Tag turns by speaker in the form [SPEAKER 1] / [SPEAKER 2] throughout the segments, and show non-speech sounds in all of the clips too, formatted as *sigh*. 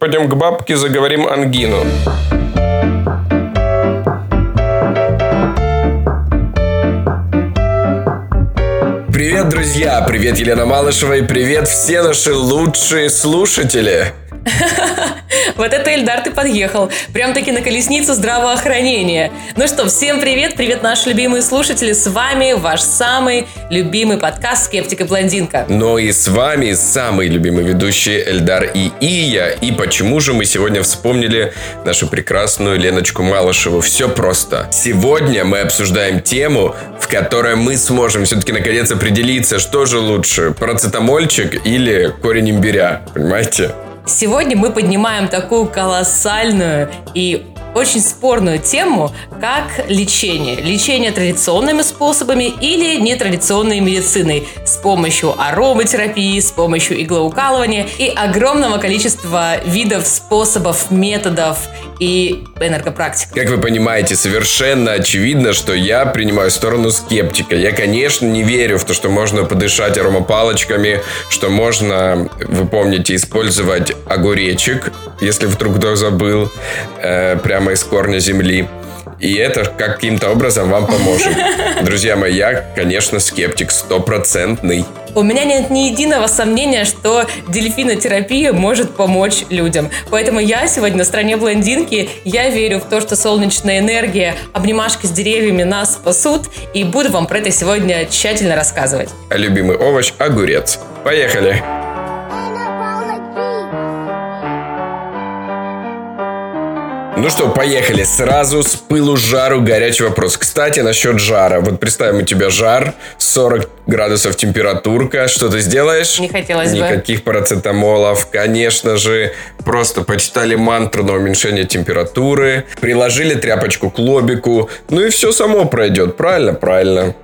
[SPEAKER 1] Пойдем к бабке, заговорим ангину. Привет, друзья! Привет, Елена Малышева и привет все наши лучшие слушатели! *laughs*
[SPEAKER 2] Вот это, Эльдар, ты подъехал. Прям-таки на колесницу здравоохранения. Ну что, всем привет, привет, наши любимые слушатели. С вами ваш самый любимый подкаст «Скептик и блондинка».
[SPEAKER 1] Ну и с вами самый любимый ведущий Эльдар и Ия. И почему же мы сегодня вспомнили нашу прекрасную Леночку Малышеву? Все просто. Сегодня мы обсуждаем тему, в которой мы сможем все-таки наконец определиться, что же лучше, парацетамольчик или корень имбиря. Понимаете?
[SPEAKER 2] Сегодня мы поднимаем такую колоссальную и очень спорную тему, как лечение. Лечение традиционными способами или нетрадиционной медициной с помощью ароматерапии, с помощью иглоукалывания и огромного количества видов, способов, методов и энергопрактик.
[SPEAKER 1] Как вы понимаете, совершенно очевидно, что я принимаю сторону скептика. Я, конечно, не верю в то, что можно подышать аромапалочками, что можно, вы помните, использовать огуречек, если вдруг кто забыл, э, прямо из корня земли. И это каким-то образом вам поможет. *laughs* Друзья мои, я, конечно, скептик стопроцентный.
[SPEAKER 2] У меня нет ни единого сомнения, что дельфинотерапия может помочь людям. Поэтому я сегодня на стороне блондинки. Я верю в то, что солнечная энергия, обнимашки с деревьями нас спасут. И буду вам про это сегодня тщательно рассказывать.
[SPEAKER 1] А любимый овощ – огурец. Поехали! Ну что, поехали. Сразу с пылу жару горячий вопрос. Кстати, насчет жара. Вот представим, у тебя жар, 40 градусов температурка. Что ты сделаешь?
[SPEAKER 2] Не хотелось
[SPEAKER 1] Никаких бы. Никаких парацетамолов. Конечно же, просто почитали мантру на уменьшение температуры, приложили тряпочку к лобику. Ну и все само пройдет. Правильно? Правильно.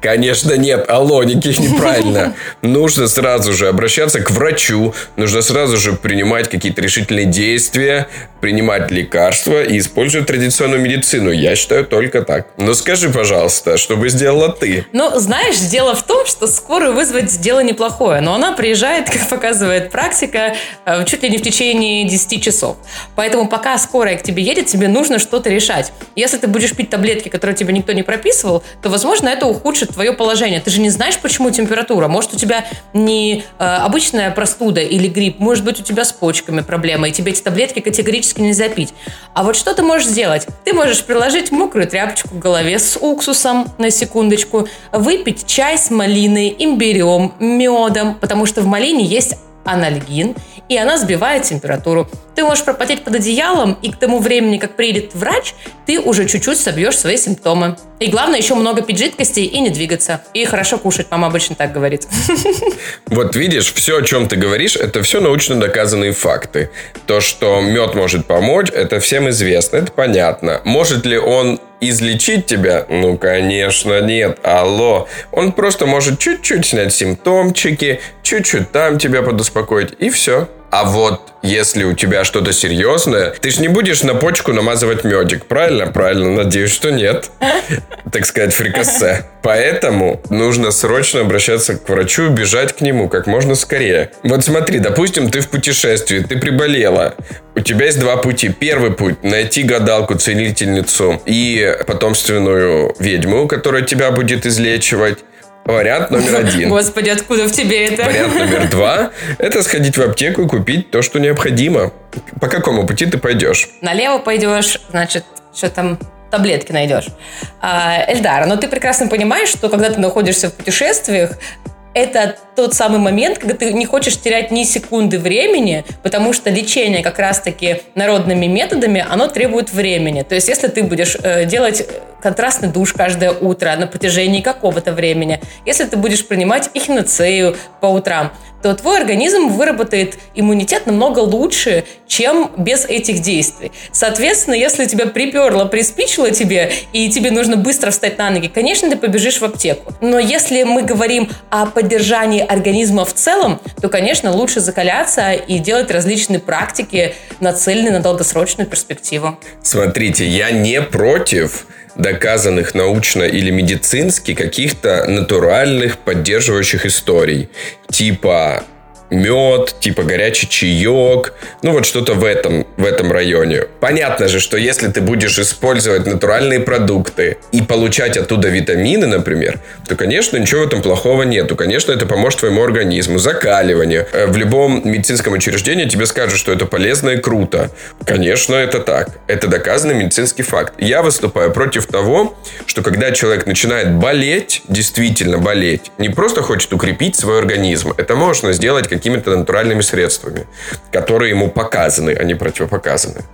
[SPEAKER 1] Конечно, нет. Алло, никаких *laughs* неправильно. Нужно сразу же обращаться к врачу. Нужно сразу же принимать какие-то решительные действия, принимать лекарства и использовать традиционную медицину. Я считаю только так. Но скажи, пожалуйста, что бы сделала ты?
[SPEAKER 2] Ну, знаешь, дело в том, что скорую вызвать дело неплохое. Но она приезжает, как показывает практика, э, чуть ли не в течение 10 часов. Поэтому пока скорая к тебе едет, тебе нужно что-то решать. Если ты будешь пить таблетки, которые тебе никто не прописывал, то, возможно, это ухудшит ухудшит твое положение. Ты же не знаешь, почему температура. Может, у тебя не э, обычная простуда или грипп, может быть, у тебя с почками проблема, и тебе эти таблетки категорически нельзя пить. А вот что ты можешь сделать? Ты можешь приложить мокрую тряпочку к голове с уксусом, на секундочку, выпить чай с малиной, имбирем, медом, потому что в малине есть анальгин, и она сбивает температуру. Ты можешь пропотеть под одеялом, и к тому времени, как приедет врач, ты уже чуть-чуть собьешь свои симптомы. И главное, еще много пить жидкостей и не двигаться. И хорошо кушать, мама обычно так говорит. *laughs*
[SPEAKER 1] Вот видишь, все, о чем ты говоришь, это все научно доказанные факты. То, что мед может помочь, это всем известно, это понятно. Может ли он излечить тебя? Ну, конечно, нет. Алло. Он просто может чуть-чуть снять симптомчики, чуть-чуть там тебя подуспокоить, и все. А вот если у тебя что-то серьезное, ты же не будешь на почку намазывать медик, правильно? Правильно, надеюсь, что нет. *laughs* Так сказать, фрикассе. Поэтому нужно срочно обращаться к врачу, бежать к нему как можно скорее. Вот смотри, допустим, ты в путешествии, ты приболела. У тебя есть два пути. Первый путь – найти гадалку, целительницу и потомственную ведьму, которая тебя будет излечивать. Вариант номер один.
[SPEAKER 2] Господи, откуда в тебе это?
[SPEAKER 1] Вариант номер *laughs* два – это сходить в аптеку и купить то, что необходимо. По какому пути ты пойдешь?
[SPEAKER 2] Налево пойдешь, значит, что там таблетки найдешь. А, Эльдар, но ты прекрасно понимаешь, что когда ты находишься в путешествиях, это тот самый момент, когда ты не хочешь терять ни секунды времени, потому что лечение как раз-таки народными методами, оно требует времени. То есть, если ты будешь э, делать контрастный душ каждое утро на протяжении какого-то времени, если ты будешь принимать эхиноцею по утрам, то твой организм выработает иммунитет намного лучше, чем без этих действий. Соответственно, если тебя приперло, приспичило тебе, и тебе нужно быстро встать на ноги, конечно, ты побежишь в аптеку. Но если мы говорим о поддержании организма в целом, то, конечно, лучше закаляться и делать различные практики, нацеленные на долгосрочную перспективу.
[SPEAKER 1] Смотрите, я не против доказанных научно или медицински каких-то натуральных поддерживающих историй. Типа мед, типа горячий чаек, ну вот что-то в этом, в этом районе. Понятно же, что если ты будешь использовать натуральные продукты и получать оттуда витамины, например, то, конечно, ничего в этом плохого нету. Конечно, это поможет твоему организму, закаливанию. Э, в любом медицинском учреждении тебе скажут, что это полезно и круто. Конечно, это так. Это доказанный медицинский факт. Я выступаю против того, что когда человек начинает болеть, действительно болеть, не просто хочет укрепить свой организм. Это можно сделать какими-то натуральными средствами, которые ему показаны, а не противопоказаны.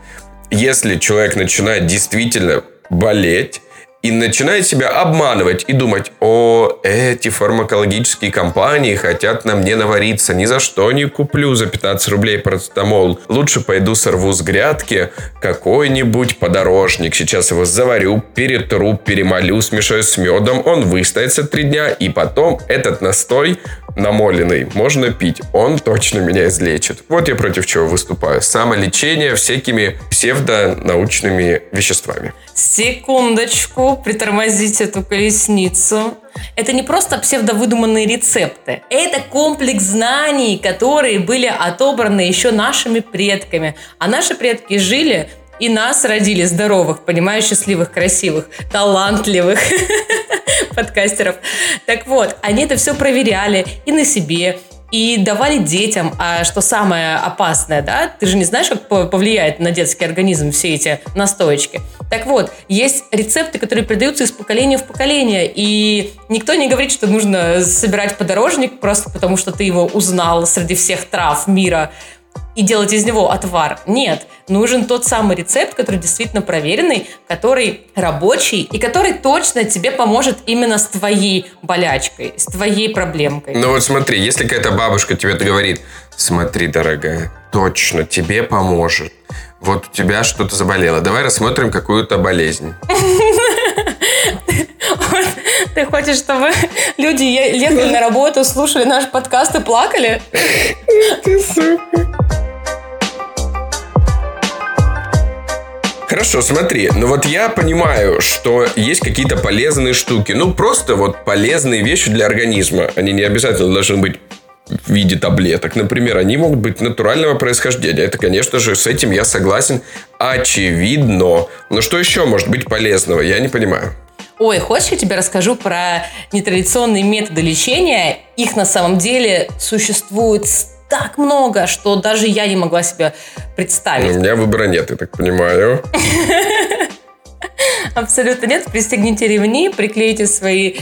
[SPEAKER 1] Если человек начинает действительно болеть, и начинает себя обманывать и думать, о, эти фармакологические компании хотят на мне навариться, ни за что не куплю за 15 рублей парацетамол. Лучше пойду сорву с грядки какой-нибудь подорожник. Сейчас его заварю, перетру, перемолю, смешаю с медом, он выстоится три дня, и потом этот настой намоленный можно пить. Он точно меня излечит. Вот я против чего выступаю. Самолечение всякими псевдонаучными веществами.
[SPEAKER 2] Секундочку, притормозить эту колесницу. Это не просто псевдовыдуманные рецепты. Это комплекс знаний, которые были отобраны еще нашими предками. А наши предки жили и нас родили здоровых, понимаешь, счастливых, красивых, талантливых *laughs* подкастеров. Так вот, они это все проверяли и на себе, и давали детям, а что самое опасное, да, ты же не знаешь, как повлияет на детский организм все эти настоечки. Так вот, есть рецепты, которые передаются из поколения в поколение, и никто не говорит, что нужно собирать подорожник просто потому, что ты его узнал среди всех трав мира и делать из него отвар. Нет, нужен тот самый рецепт, который действительно проверенный, который рабочий и который точно тебе поможет именно с твоей болячкой, с твоей проблемкой.
[SPEAKER 1] Ну вот смотри, если какая-то бабушка тебе говорит, смотри, дорогая, точно тебе поможет. Вот у тебя что-то заболело. Давай рассмотрим какую-то болезнь. *laughs*
[SPEAKER 2] Ты хочешь, чтобы *laughs* люди ехали на работу, слушали наш подкаст и плакали? Ты сука.
[SPEAKER 1] Хорошо, смотри, ну вот я понимаю, что есть какие-то полезные штуки. Ну, просто вот полезные вещи для организма. Они не обязательно должны быть в виде таблеток. Например, они могут быть натурального происхождения. Это, конечно же, с этим я согласен. Очевидно. Но что еще может быть полезного? Я не понимаю.
[SPEAKER 2] Ой, хочешь, я тебе расскажу про нетрадиционные методы лечения? Их на самом деле существует так много, что даже я не могла себе представить.
[SPEAKER 1] У меня выбора нет, я так понимаю. *laughs*
[SPEAKER 2] Абсолютно нет. Пристегните ремни, приклейте свои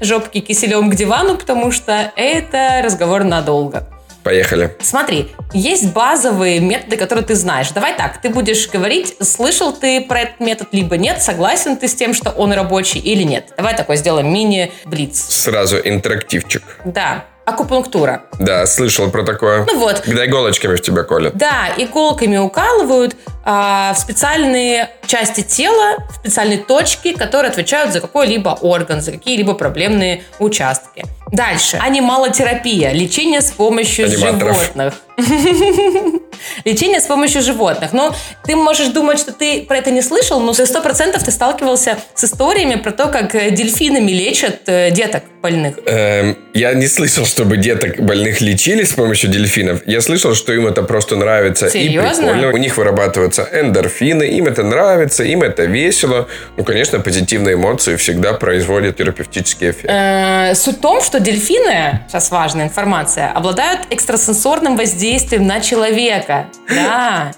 [SPEAKER 2] жопки киселем к дивану, потому что это разговор надолго.
[SPEAKER 1] Поехали.
[SPEAKER 2] Смотри, есть базовые методы, которые ты знаешь. Давай так, ты будешь говорить, слышал ты про этот метод, либо нет, согласен ты с тем, что он рабочий или нет. Давай такой сделаем мини-блиц.
[SPEAKER 1] Сразу интерактивчик.
[SPEAKER 2] Да акупунктура.
[SPEAKER 1] Да, слышал про такое.
[SPEAKER 2] Ну вот.
[SPEAKER 1] Когда иголочками в тебя колят.
[SPEAKER 2] Да, иголками укалывают а, в специальные части тела, в специальные точки, которые отвечают за какой-либо орган, за какие-либо проблемные участки. Дальше. Анималотерапия. Лечение с помощью Аниматоров. животных. *laughs* Лечение с помощью животных. Но ты можешь думать, что ты про это не слышал, но сто процентов ты сталкивался с историями про то, как дельфинами лечат э, деток больных.
[SPEAKER 1] Эм, я не слышал, чтобы деток больных лечили с помощью дельфинов. Я слышал, что им это просто нравится.
[SPEAKER 2] Серьезно?
[SPEAKER 1] И прикольно. У них вырабатываются эндорфины, им это нравится, им это весело. Ну, конечно, позитивные эмоции всегда производят терапевтический эффект.
[SPEAKER 2] Э, суть в том, что дельфины, сейчас важная информация, обладают экстрасенсорным воздействием на человека. *laughs* Да.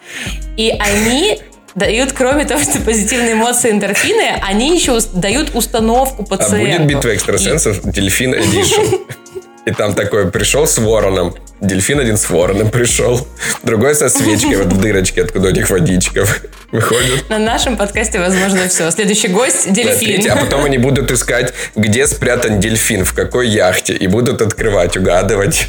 [SPEAKER 2] И они дают, кроме того, что позитивные эмоции эндорфины, они еще дают установку пациенту.
[SPEAKER 1] А будет битва экстрасенсов и... Дельфин Эдишн? *laughs* И там такой пришел с вороном. Дельфин один с вороном пришел. Другой со свечкой вот в дырочке, откуда у них водичка выходит.
[SPEAKER 2] На нашем подкасте, возможно, все. Следующий гость – дельфин.
[SPEAKER 1] Да, а потом они будут искать, где спрятан дельфин, в какой яхте. И будут открывать, угадывать.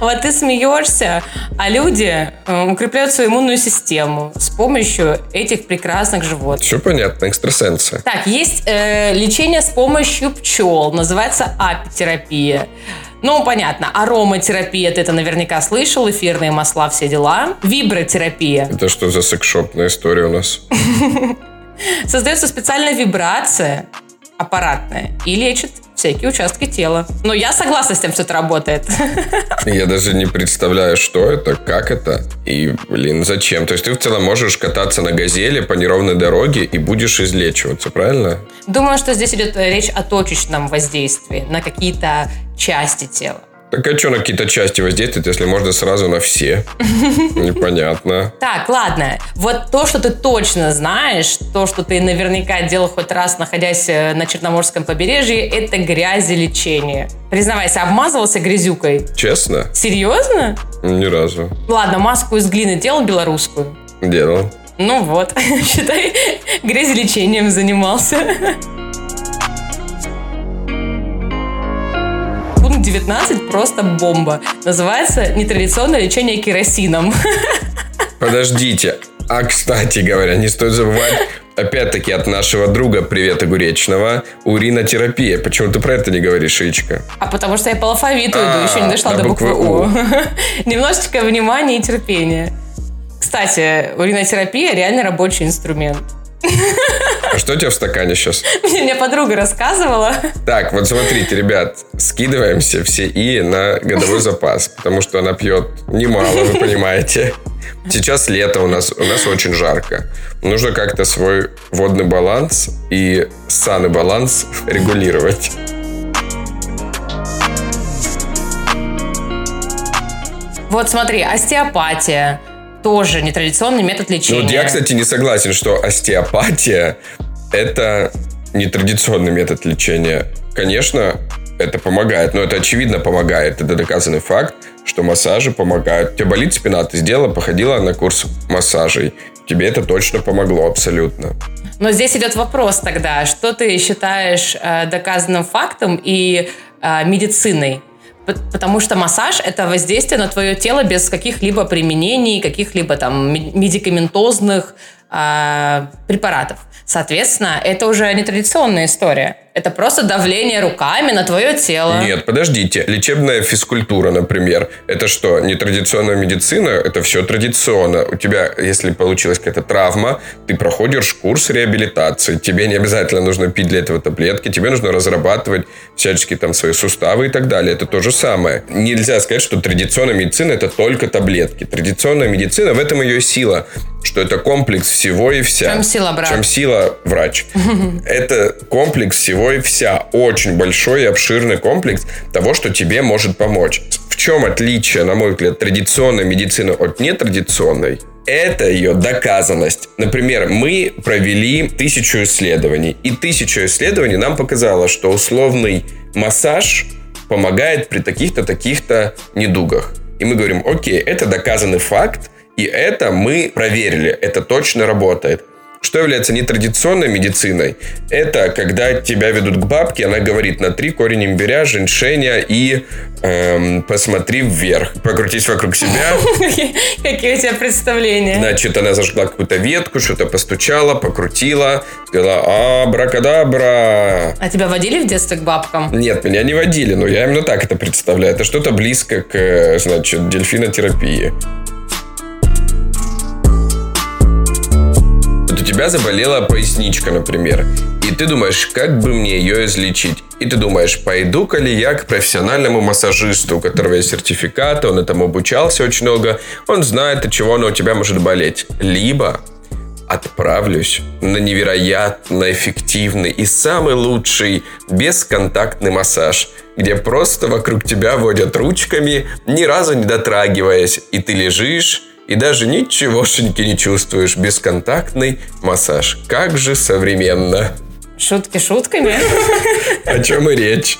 [SPEAKER 2] Вот ты смеешься, а люди э, укрепляют свою иммунную систему с помощью этих прекрасных животных.
[SPEAKER 1] Все понятно, экстрасенсы.
[SPEAKER 2] Так, есть э, лечение с помощью пчел. Называется апитерапия. Ну, понятно, ароматерапия, ты это наверняка слышал, эфирные масла, все дела. Вибротерапия.
[SPEAKER 1] Это что за секшопная история у нас? *laughs*
[SPEAKER 2] Создается специальная вибрация, аппаратное и лечит всякие участки тела. Но я согласна с тем, что это работает. *laughs*
[SPEAKER 1] Я даже не представляю, что это, как это и, блин, зачем. То есть ты в целом можешь кататься на газели по неровной дороге и будешь излечиваться, правильно?
[SPEAKER 2] Думаю, что здесь идет речь о точечном воздействии на какие-то части тела.
[SPEAKER 1] Так а что на какие-то части воздействует, если можно сразу на все? *laughs* Непонятно.
[SPEAKER 2] Так, ладно. Вот то, что ты точно знаешь, то, что ты наверняка делал хоть раз, находясь э, на Черноморском побережье, это грязелечение. Признавайся, обмазывался грязюкой?
[SPEAKER 1] Честно?
[SPEAKER 2] Серьезно?
[SPEAKER 1] Ни разу.
[SPEAKER 2] Ладно, маску из глины делал белорусскую?
[SPEAKER 1] Делал.
[SPEAKER 2] Ну вот, *laughs* считай, грязелечением занимался. *laughs* 19 просто бомба. Называется нетрадиционное лечение керосином. *laughs*
[SPEAKER 1] Подождите. А, кстати говоря, не стоит забывать, опять-таки от нашего друга Привет Огуречного, уринотерапия. Почему ты про это не говоришь, Ичка?
[SPEAKER 2] А потому что я по алфавиту иду,
[SPEAKER 1] А,
[SPEAKER 2] еще не дошла
[SPEAKER 1] до
[SPEAKER 2] буквы. У. *laughs* Немножечко внимания и терпения. Кстати, уринотерапия реально рабочий инструмент. *laughs*
[SPEAKER 1] А что у тебя в стакане сейчас?
[SPEAKER 2] Мне *laughs* мне подруга рассказывала.
[SPEAKER 1] Так, вот смотрите, ребят, скидываемся все и на годовой запас, потому что она пьет немало, вы понимаете. Сейчас лето у нас, у нас очень жарко. Нужно как-то свой водный баланс и саный баланс *laughs* регулировать.
[SPEAKER 2] Вот смотри, остеопатия. Тоже нетрадиционный метод
[SPEAKER 1] Ну,
[SPEAKER 2] лечения.
[SPEAKER 1] вот я, кстати, не согласен, что остеопатия – это нетрадиционный метод лечения. Конечно, это помогает, но это очевидно помогает. Это доказанный факт, что массажи помогают. У тебя болит спина, ты сделала, походила на курс массажей. Тебе это точно помогло абсолютно.
[SPEAKER 2] Но здесь идет вопрос тогда, что ты считаешь э, доказанным фактом и э, медициной? Потому что массаж – это воздействие на твое тело без каких-либо применений, каких-либо там ме- медикаментозных э, препаратов. Соответственно, это уже нетрадиционная история. Это просто давление руками на твое тело.
[SPEAKER 1] Нет, подождите. Лечебная физкультура, например, это что, нетрадиционная медицина? Это все традиционно. У тебя, если получилась какая-то травма, ты проходишь курс реабилитации. Тебе не обязательно нужно пить для этого таблетки. Тебе нужно разрабатывать всяческие там свои суставы и так далее. Это то же самое. Нельзя сказать, что традиционная медицина это только таблетки. Традиционная медицина, в этом ее сила. Что это комплекс всего и вся.
[SPEAKER 2] В чем сила, брат?
[SPEAKER 1] В чем сила врач. *laughs* Это комплекс всего и вся. Очень большой и обширный комплекс того, что тебе может помочь. В чем отличие, на мой взгляд, традиционной медицины от нетрадиционной? Это ее доказанность. Например, мы провели тысячу исследований. И тысячу исследований нам показало, что условный массаж помогает при таких-то, таких-то недугах. И мы говорим, окей, это доказанный факт, и это мы проверили, это точно работает. Что является нетрадиционной медициной? Это когда тебя ведут к бабке, она говорит на три корень имбиря, женьшеня и эм, посмотри вверх. Покрутись вокруг себя. *laughs*
[SPEAKER 2] Какие у тебя представления?
[SPEAKER 1] Значит, она зажгла какую-то ветку, что-то постучала, покрутила, сказала «Абракадабра».
[SPEAKER 2] А тебя водили в детстве к бабкам?
[SPEAKER 1] Нет, меня не водили, но я именно так это представляю. Это что-то близко к, э, значит, дельфинотерапии. Тебя заболела поясничка, например, и ты думаешь, как бы мне ее излечить? И ты думаешь, пойду-ка ли я к профессиональному массажисту, у которого есть сертификат, он этому обучался очень много, он знает, от чего оно у тебя может болеть. Либо отправлюсь на невероятно эффективный и самый лучший бесконтактный массаж, где просто вокруг тебя водят ручками, ни разу не дотрагиваясь, и ты лежишь и даже ничегошеньки не чувствуешь. Бесконтактный массаж. Как же современно.
[SPEAKER 2] Шутки шутками. *laughs*
[SPEAKER 1] О чем и речь.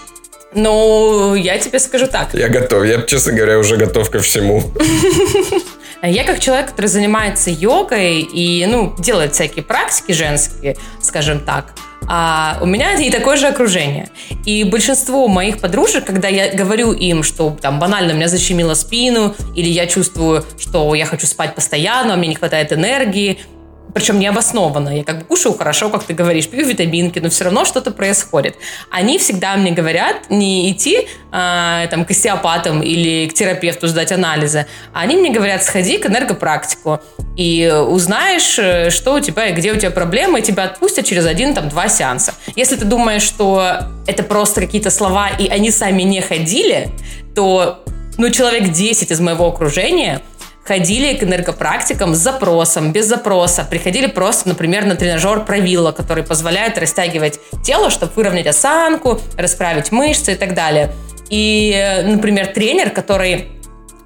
[SPEAKER 2] Ну, я тебе скажу так.
[SPEAKER 1] Я готов. Я, честно говоря, уже готов ко всему. *laughs*
[SPEAKER 2] Я как человек, который занимается йогой и, ну, делает всякие практики женские, скажем так, а у меня и такое же окружение. И большинство моих подружек, когда я говорю им, что там банально меня защемило спину, или я чувствую, что я хочу спать постоянно, а мне не хватает энергии, причем необоснованно. Я как бы кушаю хорошо, как ты говоришь, пью витаминки, но все равно что-то происходит. Они всегда мне говорят не идти э, там, к остеопатам или к терапевту сдать анализы, а они мне говорят, сходи к энергопрактику и узнаешь, э, что у тебя и где у тебя проблемы, и тебя отпустят через один, там, два сеанса. Если ты думаешь, что это просто какие-то слова, и они сами не ходили, то ну, человек 10 из моего окружения ходили к энергопрактикам с запросом, без запроса. Приходили просто, например, на тренажер правила, который позволяет растягивать тело, чтобы выровнять осанку, расправить мышцы и так далее. И, например, тренер, который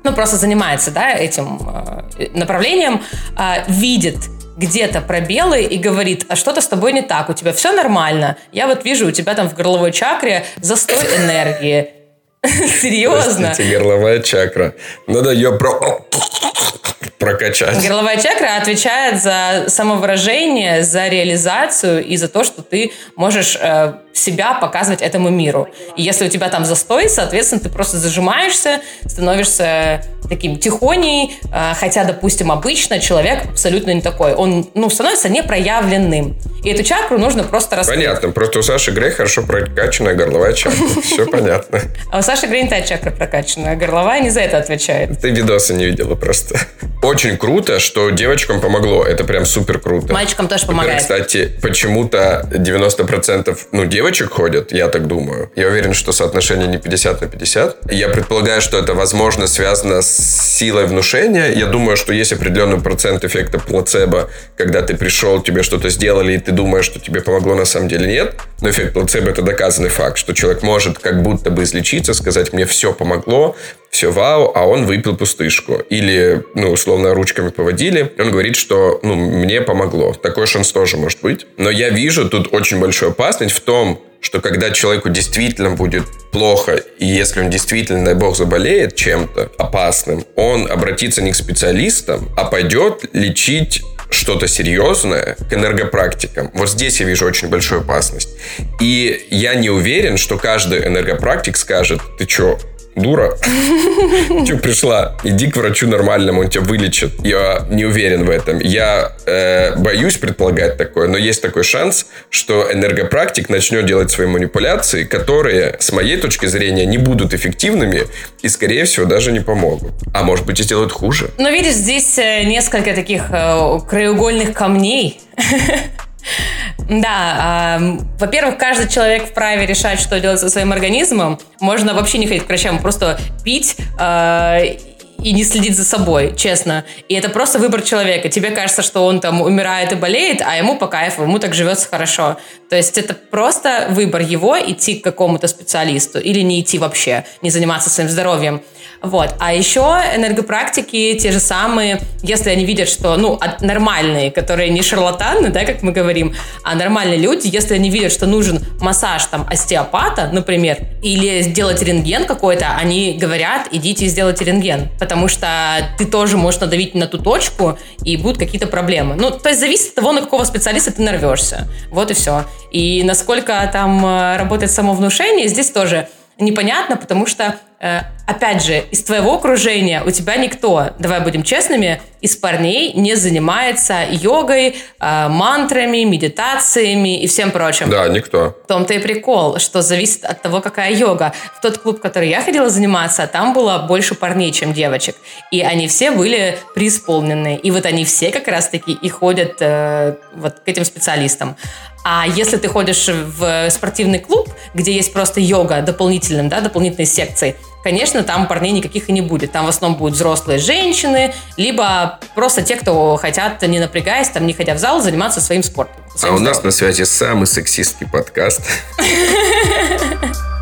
[SPEAKER 2] ну, просто занимается да, этим э, направлением, э, видит где-то пробелы и говорит, а что-то с тобой не так, у тебя все нормально. Я вот вижу, у тебя там в горловой чакре застой энергии. *laughs* Серьезно?
[SPEAKER 1] Простите, горловая чакра. Надо ее про прокачать.
[SPEAKER 2] Горловая чакра отвечает за самовыражение, за реализацию и за то, что ты можешь э, себя показывать этому миру. И если у тебя там застой, соответственно, ты просто зажимаешься, становишься таким тихоней, э, хотя, допустим, обычно человек абсолютно не такой. Он, ну, становится непроявленным. И эту чакру нужно просто раскрыть.
[SPEAKER 1] Понятно. Просто у Саши Грей хорошо прокачанная горловая чакра. *laughs* Все понятно.
[SPEAKER 2] А у Саши Грей не та чакра прокачанная, а горловая не за это отвечает.
[SPEAKER 1] Ты видосы не видела просто. Очень круто, что девочкам помогло. Это прям супер круто.
[SPEAKER 2] Мальчикам тоже помогает.
[SPEAKER 1] Кстати, почему-то 90% ну, девочек ходят, я так думаю. Я уверен, что соотношение не 50 на 50. Я предполагаю, что это, возможно, связано с силой внушения. Я думаю, что есть определенный процент эффекта плацебо, когда ты пришел, тебе что-то сделали, и ты думаешь, что тебе помогло, на самом деле нет. Но эффект плацебо – это доказанный факт, что человек может как будто бы излечиться, сказать, мне все помогло, все вау, а он выпил пустышку. Или, ну, условно, ручками поводили. Он говорит, что, ну, мне помогло. Такой шанс тоже может быть. Но я вижу тут очень большую опасность в том, что когда человеку действительно будет плохо, и если он действительно, дай бог, заболеет чем-то опасным, он обратится не к специалистам, а пойдет лечить что-то серьезное к энергопрактикам. Вот здесь я вижу очень большую опасность. И я не уверен, что каждый энергопрактик скажет, ты что, дура. Че пришла? Иди к врачу нормальному, он тебя вылечит. Я не уверен в этом. Я э, боюсь предполагать такое, но есть такой шанс, что энергопрактик начнет делать свои манипуляции, которые, с моей точки зрения, не будут эффективными и, скорее всего, даже не помогут. А может быть, и сделают хуже.
[SPEAKER 2] Но видишь, здесь э, несколько таких э, краеугольных камней. *laughs* Да, э, во-первых, каждый человек вправе решать, что делать со своим организмом. Можно вообще не ходить к врачам, просто пить э, и не следить за собой, честно. И это просто выбор человека. Тебе кажется, что он там умирает и болеет, а ему по кайфу, ему так живется хорошо. То есть это просто выбор его идти к какому-то специалисту или не идти вообще, не заниматься своим здоровьем. Вот. А еще энергопрактики те же самые, если они видят, что, ну, нормальные, которые не шарлатаны, да, как мы говорим, а нормальные люди, если они видят, что нужен массаж там остеопата, например, или сделать рентген какой-то, они говорят, идите сделайте рентген, потому что ты тоже можешь надавить на ту точку, и будут какие-то проблемы. Ну, то есть зависит от того, на какого специалиста ты нарвешься. Вот и все. И насколько там э, работает самовнушение, здесь тоже непонятно, потому что опять же, из твоего окружения у тебя никто, давай будем честными, из парней не занимается йогой, э, мантрами, медитациями и всем прочим.
[SPEAKER 1] Да, никто.
[SPEAKER 2] В том-то и прикол, что зависит от того, какая йога. В тот клуб, в который я ходила заниматься, там было больше парней, чем девочек. И они все были преисполнены. И вот они все как раз-таки и ходят э, вот к этим специалистам. А если ты ходишь в спортивный клуб, где есть просто йога дополнительным, да, дополнительной секцией, конечно, там парней никаких и не будет. Там в основном будут взрослые женщины, либо просто те, кто хотят, не напрягаясь, там, не ходя в зал, заниматься своим спортом.
[SPEAKER 1] Своим а у нас на связи самый сексистский подкаст. *laughs*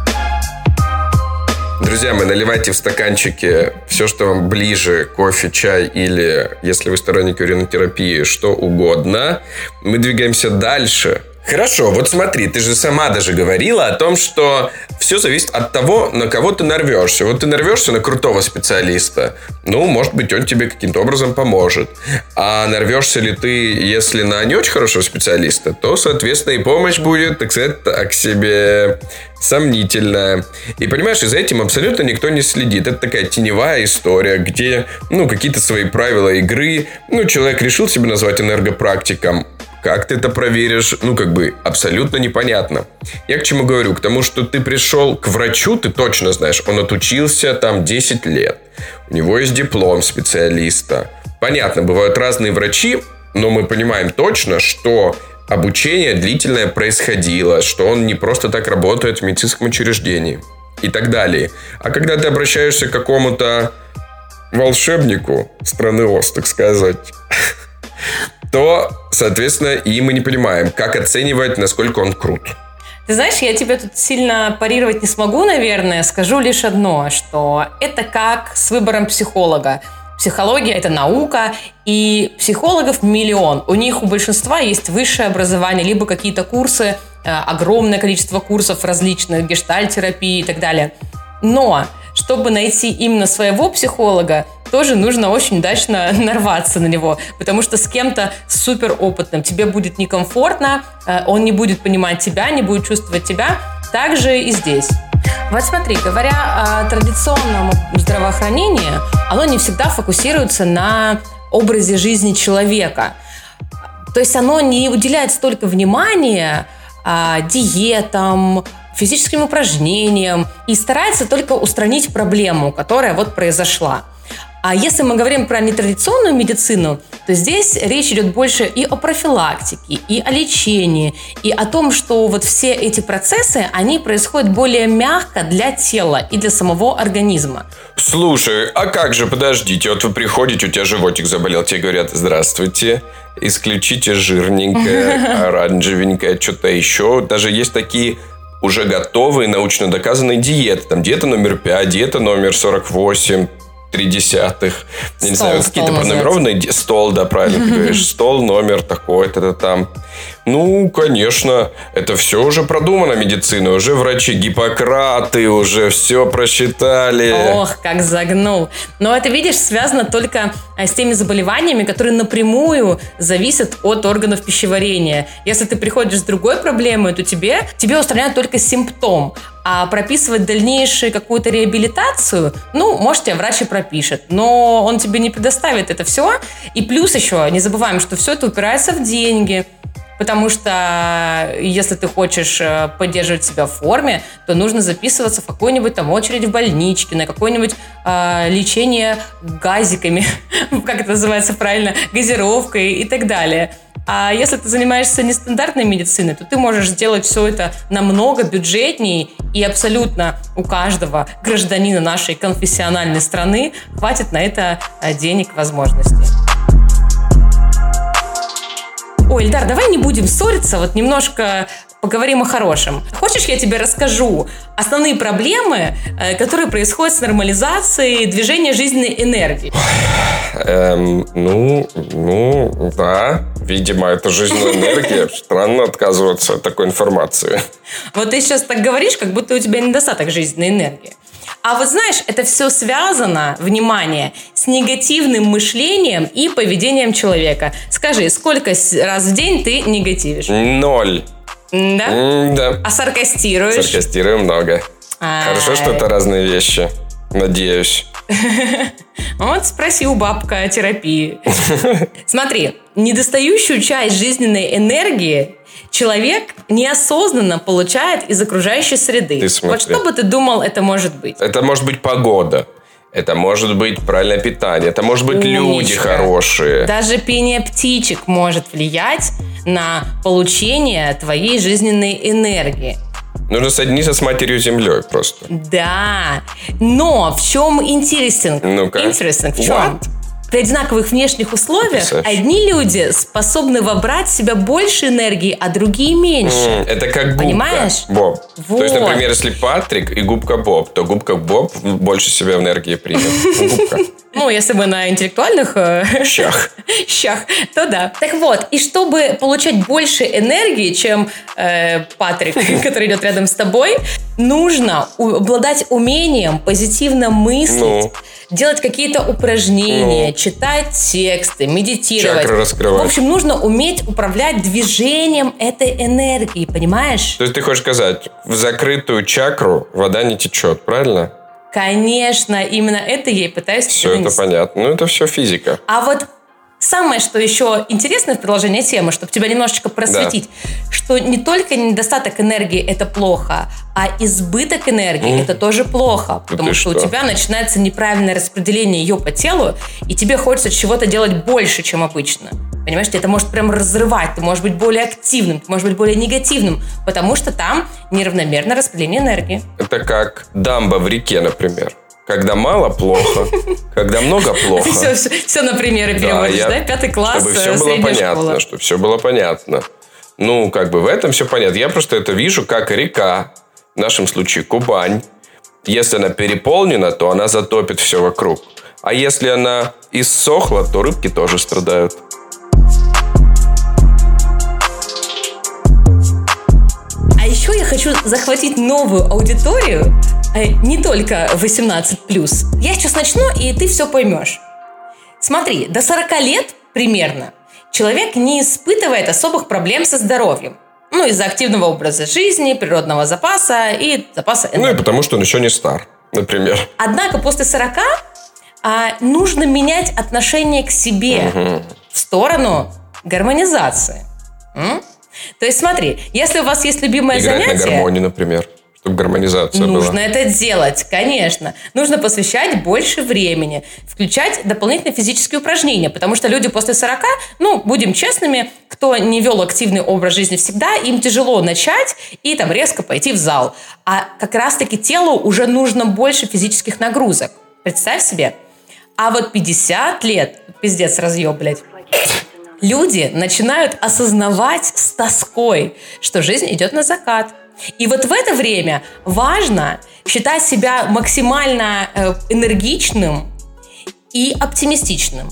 [SPEAKER 1] Друзья, мы наливайте в стаканчики все, что вам ближе, кофе, чай или, если вы сторонники уринотерапии, что угодно. Мы двигаемся дальше Хорошо, вот смотри, ты же сама даже говорила о том, что все зависит от того, на кого ты нарвешься. Вот ты нарвешься на крутого специалиста, ну, может быть, он тебе каким-то образом поможет. А нарвешься ли ты, если на не очень хорошего специалиста, то, соответственно, и помощь будет, так сказать, так себе сомнительная. И понимаешь, за этим абсолютно никто не следит. Это такая теневая история, где, ну, какие-то свои правила игры, ну, человек решил себя назвать энергопрактиком, как ты это проверишь? Ну, как бы, абсолютно непонятно. Я к чему говорю? К тому, что ты пришел к врачу, ты точно знаешь, он отучился там 10 лет. У него есть диплом специалиста. Понятно, бывают разные врачи, но мы понимаем точно, что обучение длительное происходило, что он не просто так работает в медицинском учреждении и так далее. А когда ты обращаешься к какому-то волшебнику страны Ост, так сказать, *laughs* то, соответственно, и мы не понимаем, как оценивать, насколько он крут.
[SPEAKER 2] Ты знаешь, я тебе тут сильно парировать не смогу, наверное. Скажу лишь одно, что это как с выбором психолога. Психология – это наука, и психологов миллион. У них у большинства есть высшее образование, либо какие-то курсы, э, огромное количество курсов различных, гештальтерапии и так далее. Но чтобы найти именно своего психолога, тоже нужно очень удачно *laughs* нарваться на него, потому что с кем-то супер опытным тебе будет некомфортно, э, он не будет понимать тебя, не будет чувствовать тебя. Также и здесь. Вот смотри, говоря о традиционном здравоохранении, оно не всегда фокусируется на образе жизни человека. То есть оно не уделяет столько внимания а, диетам, физическим упражнениям и старается только устранить проблему, которая вот произошла. А если мы говорим про нетрадиционную медицину, то здесь речь идет больше и о профилактике, и о лечении, и о том, что вот все эти процессы, они происходят более мягко для тела и для самого организма.
[SPEAKER 1] Слушай, а как же, подождите, вот вы приходите, у тебя животик заболел, тебе говорят, здравствуйте, исключите жирненькое, *laughs* оранжевенькое, что-то еще. Даже есть такие уже готовые научно доказанные диеты. Там диета номер 5, диета номер 48, три десятых. Я не знаю, какие-то пронумерованные. Стол, да, правильно ты *laughs* говоришь. Стол, номер такой-то там. Ну, конечно, это все уже продумано медицина, уже врачи Гиппократы уже все просчитали.
[SPEAKER 2] Ох, как загнул. Но это, видишь, связано только а, с теми заболеваниями, которые напрямую зависят от органов пищеварения. Если ты приходишь с другой проблемой, то тебе, тебе устраняют только симптом. А прописывать дальнейшую какую-то реабилитацию, ну, может, тебе врач и пропишет, но он тебе не предоставит это все. И плюс еще, не забываем, что все это упирается в деньги. Потому что если ты хочешь э, поддерживать себя в форме, то нужно записываться в какую-нибудь там очередь в больничке, на какое-нибудь э, лечение газиками, *laughs* как это называется правильно, газировкой и так далее. А если ты занимаешься нестандартной медициной, то ты можешь сделать все это намного бюджетнее, и абсолютно у каждого гражданина нашей конфессиональной страны хватит на это э, денег, возможностей. Ой, Ильдар, давай не будем ссориться, вот немножко поговорим о хорошем. Хочешь, я тебе расскажу основные проблемы, э, которые происходят с нормализацией движения жизненной энергии?
[SPEAKER 1] Эм, ну, ну, да. Видимо, это жизненная энергия. *laughs* Странно отказываться от такой информации.
[SPEAKER 2] Вот ты сейчас так говоришь, как будто у тебя недостаток жизненной энергии. А вот знаешь, это все связано, внимание, с негативным мышлением и поведением человека. Скажи, сколько раз в день ты негативишь?
[SPEAKER 1] Ноль.
[SPEAKER 2] Да?
[SPEAKER 1] да.
[SPEAKER 2] А саркастируешь?
[SPEAKER 1] Саркастирую много. А... Хорошо, что это разные вещи. Надеюсь. *laughs*
[SPEAKER 2] Вот спроси у бабка о терапии. *laughs* Смотри, недостающую часть жизненной энергии человек неосознанно получает из окружающей среды. Вот что бы ты думал, это может быть?
[SPEAKER 1] Это может быть погода. Это может быть правильное питание. Это может быть Умничка. люди хорошие.
[SPEAKER 2] Даже пение птичек может влиять на получение твоей жизненной энергии.
[SPEAKER 1] Нужно соединиться с матерью землей просто.
[SPEAKER 2] Да. Но в чем интересен?
[SPEAKER 1] Ну-ка.
[SPEAKER 2] Интересен. В чем? What? При одинаковых внешних условиях Потрясающе. одни люди способны вобрать в себя больше энергии, а другие меньше. Mm,
[SPEAKER 1] это как губка
[SPEAKER 2] Понимаешь?
[SPEAKER 1] Боб. Вот. То есть, например, если Патрик и губка Боб, то губка Боб больше себя энергии примет. Губка.
[SPEAKER 2] Ну, если мы на интеллектуальных э,
[SPEAKER 1] Щах. *laughs*
[SPEAKER 2] щах, то да. Так вот, и чтобы получать больше энергии, чем э, Патрик, *laughs* который идет рядом с тобой, нужно обладать умением позитивно мыслить,
[SPEAKER 1] Ну.
[SPEAKER 2] делать какие-то упражнения,
[SPEAKER 1] Ну.
[SPEAKER 2] читать тексты, медитировать.
[SPEAKER 1] Чакры раскрывать.
[SPEAKER 2] В общем, нужно уметь управлять движением этой энергии, понимаешь?
[SPEAKER 1] То есть ты хочешь сказать, в закрытую чакру вода не течет, правильно?
[SPEAKER 2] Конечно, именно это я и пытаюсь
[SPEAKER 1] Все это понятно. Ну, это все физика.
[SPEAKER 2] А вот самое, что еще интересное в продолжении темы, чтобы тебя немножечко просветить, что не только недостаток энергии это плохо, а избыток энергии это тоже плохо, потому
[SPEAKER 1] ты
[SPEAKER 2] что,
[SPEAKER 1] что?
[SPEAKER 2] у тебя начинается неправильное распределение ее по телу, и тебе хочется чего-то делать больше, чем обычно. Понимаешь, это может прям разрывать, ты можешь быть более активным, ты можешь быть более негативным, потому что там неравномерное распределение энергии.
[SPEAKER 1] Это как дамба в реке, например. Когда мало – плохо, когда много – плохо.
[SPEAKER 2] Все, все, все на примеры
[SPEAKER 1] Да,
[SPEAKER 2] переводишь,
[SPEAKER 1] я-
[SPEAKER 2] да? Пятый класс,
[SPEAKER 1] Чтобы
[SPEAKER 2] э,
[SPEAKER 1] все было
[SPEAKER 2] средняя
[SPEAKER 1] понятно,
[SPEAKER 2] школа.
[SPEAKER 1] чтобы все было понятно. Ну, как бы в этом все понятно. Я просто это вижу как река, в нашем случае Кубань. Если она переполнена, то она затопит все вокруг. А если она иссохла, то рыбки тоже страдают.
[SPEAKER 2] Еще я хочу захватить новую аудиторию, э, не только 18+. Я сейчас начну, и ты все поймешь. Смотри, до 40 лет примерно человек не испытывает особых проблем со здоровьем. Ну, из-за активного образа жизни, природного запаса и запаса
[SPEAKER 1] Ну и
[SPEAKER 2] энергии.
[SPEAKER 1] потому, что он еще не стар, например.
[SPEAKER 2] Однако после 40 а, нужно менять отношение к себе в сторону гармонизации. М? То есть смотри, если у вас есть любимое
[SPEAKER 1] Играть
[SPEAKER 2] занятие...
[SPEAKER 1] на гармонии, например, чтобы гармонизация
[SPEAKER 2] Нужно
[SPEAKER 1] была.
[SPEAKER 2] это делать, конечно. Нужно посвящать больше времени, включать дополнительные физические упражнения, потому что люди после 40, ну, будем честными, кто не вел активный образ жизни всегда, им тяжело начать и там резко пойти в зал. А как раз-таки телу уже нужно больше физических нагрузок. Представь себе. А вот 50 лет, пиздец, разъеб, блядь, люди начинают осознавать с тоской, что жизнь идет на закат. И вот в это время важно считать себя максимально э, энергичным и оптимистичным.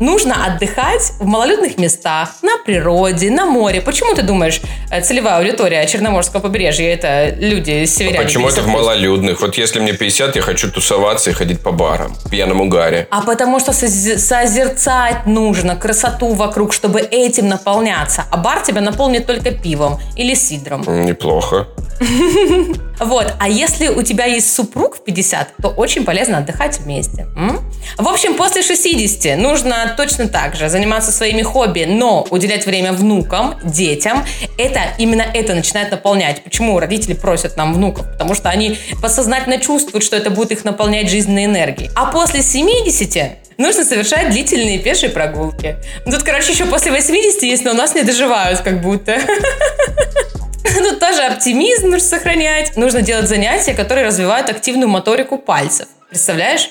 [SPEAKER 2] Нужно отдыхать в малолюдных местах, на природе, на море. Почему ты думаешь, э, целевая аудитория Черноморского побережья это люди северяне?
[SPEAKER 1] Почему это в
[SPEAKER 2] 50+?
[SPEAKER 1] малолюдных? Вот если мне 50, я хочу тусоваться и ходить по барам, в пьяном угаре.
[SPEAKER 2] А потому что созерцать нужно красоту вокруг, чтобы этим наполняться. А бар тебя наполнит только пивом или сидром.
[SPEAKER 1] Неплохо. *laughs*
[SPEAKER 2] Вот. А если у тебя есть супруг в 50, то очень полезно отдыхать вместе. М? В общем, после 60 нужно точно так же заниматься своими хобби, но уделять время внукам, детям. Это именно это начинает наполнять. Почему родители просят нам внуков? Потому что они подсознательно чувствуют, что это будет их наполнять жизненной энергией. А после 70 нужно совершать длительные пешие прогулки. Ну, Тут, короче, еще после 80 есть, но у нас не доживают как будто. *laughs* *laughs* Тут тоже оптимизм нужно сохранять. Нужно делать занятия, которые развивают активную моторику пальцев. Представляешь?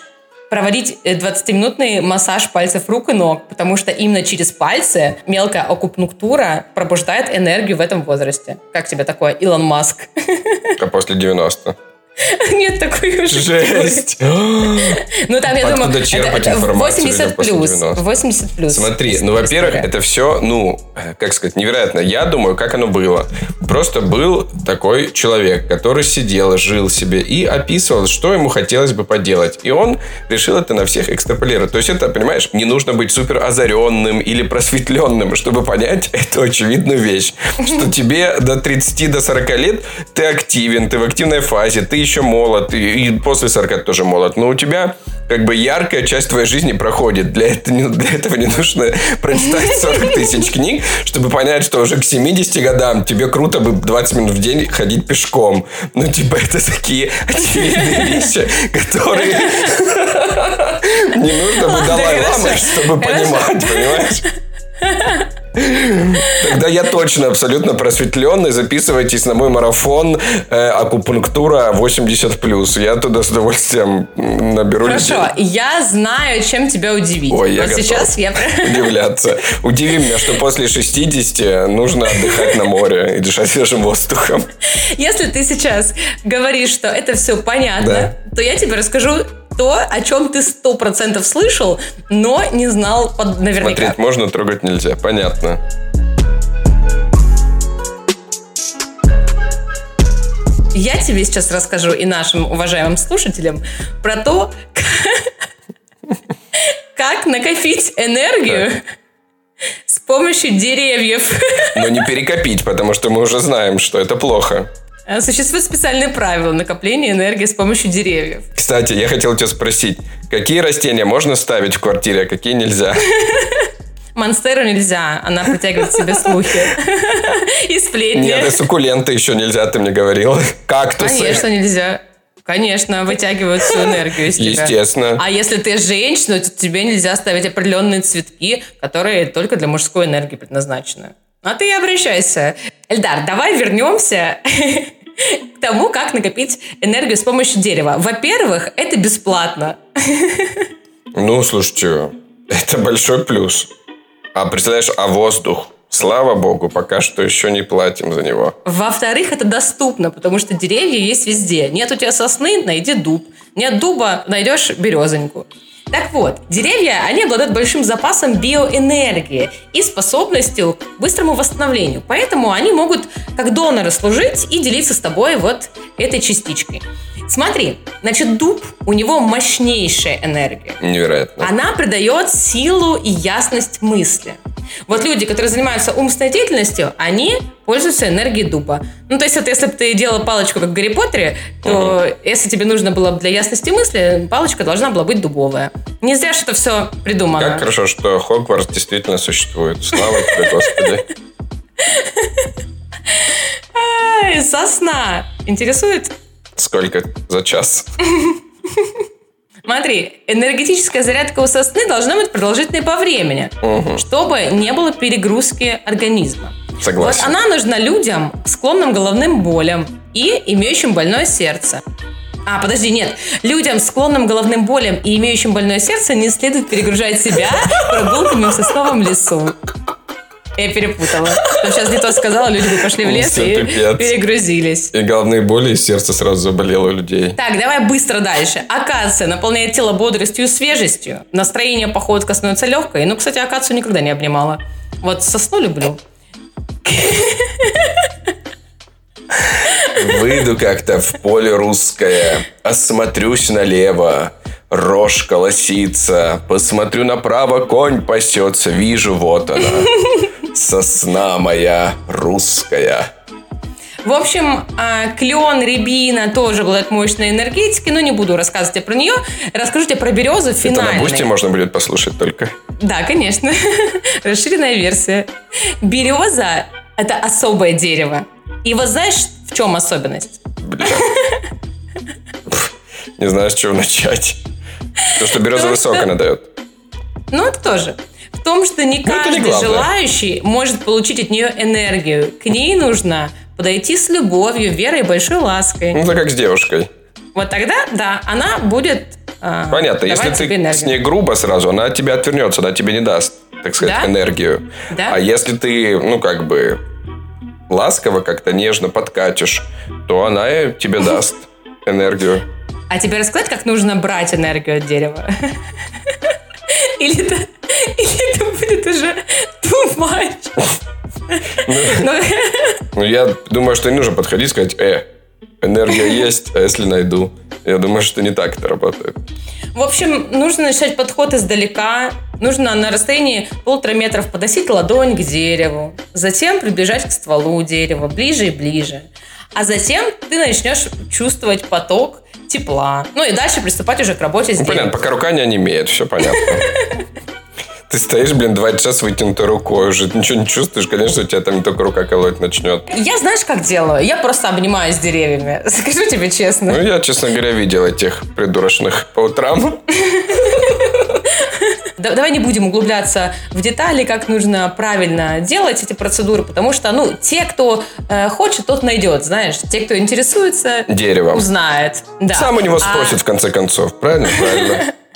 [SPEAKER 2] Проводить э, 20-минутный массаж пальцев рук и ног, потому что именно через пальцы мелкая акупунктура пробуждает энергию в этом возрасте. Как тебе такое, Илон Маск? *laughs*
[SPEAKER 1] А после 90. *laughs*
[SPEAKER 2] Нет такой уже.
[SPEAKER 1] Жесть. *gasps* *gasps*
[SPEAKER 2] Ну, там, я
[SPEAKER 1] Откуда
[SPEAKER 2] думаю,
[SPEAKER 1] черпать
[SPEAKER 2] это- это
[SPEAKER 1] информацию
[SPEAKER 2] 80
[SPEAKER 1] людям после
[SPEAKER 2] плюс.
[SPEAKER 1] 90?
[SPEAKER 2] 80 плюс.
[SPEAKER 1] Смотри, ну, во-первых, это все, ну, э, как сказать, невероятно. Я думаю, как оно было. Просто был такой человек, который сидел, жил себе и описывал, что ему хотелось бы поделать. И он решил это на всех экстраполировать. То есть это, понимаешь, не нужно быть супер озаренным или просветленным, чтобы понять *laughs* эту очевидную вещь. Что тебе до 30, до 40 лет ты активен, ты в активной фазе, ты еще молод, и, и после 40 ты тоже молод. Но у тебя как бы яркая часть твоей жизни проходит. Для этого, не- для этого не нужно *laughs* прочитать 40 тысяч книг, чтобы понять, что уже к 70 годам тебе круто бы 20 минут в день ходить пешком. Ну, типа, *laughs* это такие очевидные вещи, которые *laughs* не нужно бы Далай-Ламы,
[SPEAKER 2] хорошо.
[SPEAKER 1] чтобы понимать, понимаешь? Тогда я точно абсолютно просветленный. Записывайтесь на мой марафон э, акупунктура 80+. Я туда с удовольствием наберу
[SPEAKER 2] Хорошо,
[SPEAKER 1] людей.
[SPEAKER 2] я знаю, чем тебя удивить.
[SPEAKER 1] Ой, я
[SPEAKER 2] вот
[SPEAKER 1] готов
[SPEAKER 2] сейчас я...
[SPEAKER 1] удивляться. Удиви меня, что после 60 нужно отдыхать на море и дышать свежим воздухом.
[SPEAKER 2] Если ты сейчас говоришь, что это все понятно, то я тебе расскажу то, о чем ты сто процентов слышал, но не знал под наверняка.
[SPEAKER 1] Смотреть можно, трогать нельзя. Понятно.
[SPEAKER 2] Я тебе сейчас расскажу и нашим уважаемым слушателям про то, *laughs* как накопить энергию с помощью деревьев.
[SPEAKER 1] Но не перекопить, потому что мы уже знаем, что это плохо.
[SPEAKER 2] А существуют специальные правила накопления энергии с помощью деревьев.
[SPEAKER 1] Кстати, я хотел тебя спросить, какие растения можно ставить в квартире, а какие нельзя? *laughs*
[SPEAKER 2] Монстеру нельзя, она притягивает к себе слухи *laughs* и сплетни.
[SPEAKER 1] Нет, и суккуленты еще нельзя, ты мне говорила. Кактусы.
[SPEAKER 2] Конечно, нельзя. Конечно, вытягивают всю энергию из
[SPEAKER 1] тебя. Естественно.
[SPEAKER 2] А если ты женщина, то тебе нельзя ставить определенные цветки, которые только для мужской энергии предназначены. А ты и обращайся. Эльдар, давай вернемся *laughs* *laughs* к тому, как накопить энергию с помощью дерева. Во-первых, это бесплатно.
[SPEAKER 1] Ну, слушайте, это большой плюс. А представляешь, а воздух? Слава богу, пока что еще не платим за него.
[SPEAKER 2] Во-вторых, это доступно, потому что деревья есть везде. Нет у тебя сосны, найди дуб. Нет дуба, найдешь березоньку. Так вот, деревья, они обладают большим запасом биоэнергии и способностью к быстрому восстановлению. Поэтому они могут как доноры служить и делиться с тобой вот этой частичкой. Смотри, значит, дуб, у него мощнейшая энергия.
[SPEAKER 1] Невероятно.
[SPEAKER 2] Она придает силу и ясность мысли. Вот люди, которые занимаются умственной деятельностью, они пользуются энергией дуба. Ну, то есть, вот если бы ты делала палочку, как в Гарри Поттере, то угу. если тебе нужно было для ясности мысли, палочка должна была быть дубовая. Не зря, что это все придумано.
[SPEAKER 1] Как хорошо, что Хогвартс действительно существует. Слава тебе, Господи.
[SPEAKER 2] Сосна. Интересует?
[SPEAKER 1] Сколько за час? *laughs*
[SPEAKER 2] Смотри, энергетическая зарядка у сосны должна быть продолжительной по времени, угу. чтобы не было перегрузки организма.
[SPEAKER 1] Согласен.
[SPEAKER 2] Вот она нужна людям, склонным головным болям и имеющим больное сердце. А, подожди, нет. Людям, склонным головным болям и имеющим больное сердце, не следует перегружать себя *laughs* прогулками в сосновом лесу. Я перепутала. Потому сейчас не то сказала, люди бы пошли в лес и перегрузились.
[SPEAKER 1] И головные боли, и сердце сразу заболело у людей.
[SPEAKER 2] Так, давай быстро дальше. Акация наполняет тело бодростью и свежестью. Настроение походка становится легкой. Ну, кстати, акацию никогда не обнимала. Вот сосну люблю.
[SPEAKER 1] Выйду как-то в поле русское, осмотрюсь налево, рожь колосится, посмотрю направо, конь пасется, вижу, вот она, сосна моя русская.
[SPEAKER 2] В общем, а, клен, рябина тоже обладают мощной энергетикой, но не буду рассказывать про нее. Расскажу тебе про березу финальной.
[SPEAKER 1] Это на Бусти можно будет послушать только.
[SPEAKER 2] Да, конечно. *laughs* Расширенная версия. Береза – это особое дерево. И вот знаешь, в чем особенность? Бля. *laughs*
[SPEAKER 1] Не знаю, с чего начать. То, что береза высоко надает.
[SPEAKER 2] Ну, это тоже. В том, что не ну, каждый не желающий может получить от нее энергию. К ней нужно подойти с любовью, верой и большой лаской.
[SPEAKER 1] Ну, это как с девушкой.
[SPEAKER 2] Вот тогда, да, она будет
[SPEAKER 1] э, Понятно, если ты энергию. с ней грубо сразу, она от тебя отвернется, она тебе не даст, так сказать, да? энергию. Да? А если ты, ну, как бы ласково как-то нежно подкатишь, то она тебе даст *laughs* энергию.
[SPEAKER 2] А тебе рассказать, как нужно брать энергию от дерева? *laughs* Или это, или это будет уже too much?
[SPEAKER 1] Ну, ну, я думаю, что не нужно подходить и сказать, э, энергия есть, а если найду? Я думаю, что не так это работает.
[SPEAKER 2] В общем, нужно начать подход издалека. Нужно на расстоянии полутора метров подносить ладонь к дереву. Затем приближать к стволу дерева ближе и ближе. А затем ты начнешь чувствовать поток тепла. Ну и дальше приступать уже к работе с ну,
[SPEAKER 1] Понятно, пока рука не онемеет, все понятно. *laughs* Ты стоишь, блин, два часа с вытянутой рукой уже, ничего не чувствуешь, конечно, у тебя там только рука колоть начнет.
[SPEAKER 2] Я знаешь, как делаю? Я просто обнимаюсь деревьями. *laughs* Скажу тебе честно.
[SPEAKER 1] Ну, я, честно говоря, видел этих придурочных по утрам. *laughs*
[SPEAKER 2] Давай не будем углубляться в детали, как нужно правильно делать эти процедуры, потому что, ну, те, кто э, хочет, тот найдет, знаешь. Те, кто интересуется,
[SPEAKER 1] Деревом.
[SPEAKER 2] узнает. Да.
[SPEAKER 1] Сам у него спросит, а... в конце концов. Правильно? Правильно. *laughs*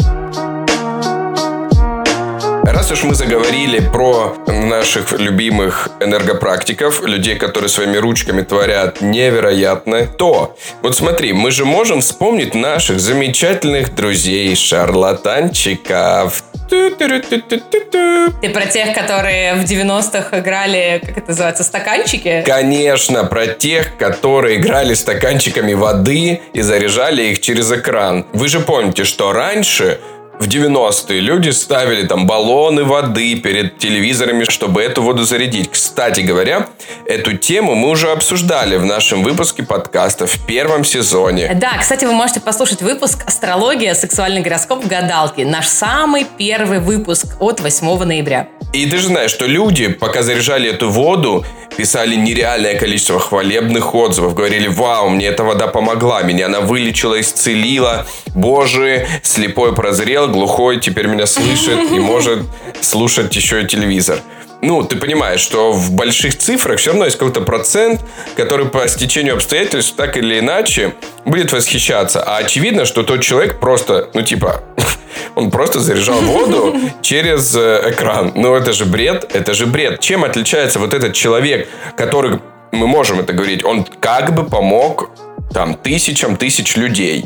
[SPEAKER 1] раз уж мы заговорили про наших любимых энергопрактиков, людей, которые своими ручками творят невероятно, то вот смотри, мы же можем вспомнить наших замечательных друзей шарлатанчиков.
[SPEAKER 2] Ты про тех, которые в 90-х играли, как это называется, стаканчики?
[SPEAKER 1] Конечно, про тех, которые играли стаканчиками воды и заряжали их через экран. Вы же помните, что раньше в 90-е люди ставили там баллоны воды перед телевизорами, чтобы эту воду зарядить. Кстати говоря, эту тему мы уже обсуждали в нашем выпуске подкаста в первом сезоне.
[SPEAKER 2] Да, кстати, вы можете послушать выпуск «Астрология. Сексуальный гороскоп. Гадалки». Наш самый первый выпуск от 8 ноября.
[SPEAKER 1] И ты же знаешь, что люди, пока заряжали эту воду, писали нереальное количество хвалебных отзывов. Говорили, вау, мне эта вода помогла, меня она вылечила, исцелила. Боже, слепой прозрел, глухой теперь меня слышит и может слушать еще и телевизор. Ну, ты понимаешь, что в больших цифрах все равно есть какой-то процент, который по стечению обстоятельств так или иначе будет восхищаться. А очевидно, что тот человек просто, ну, типа, *laughs* он просто заряжал воду через э, экран. Ну, это же бред, это же бред. Чем отличается вот этот человек, который, мы можем это говорить, он как бы помог там тысячам тысяч людей.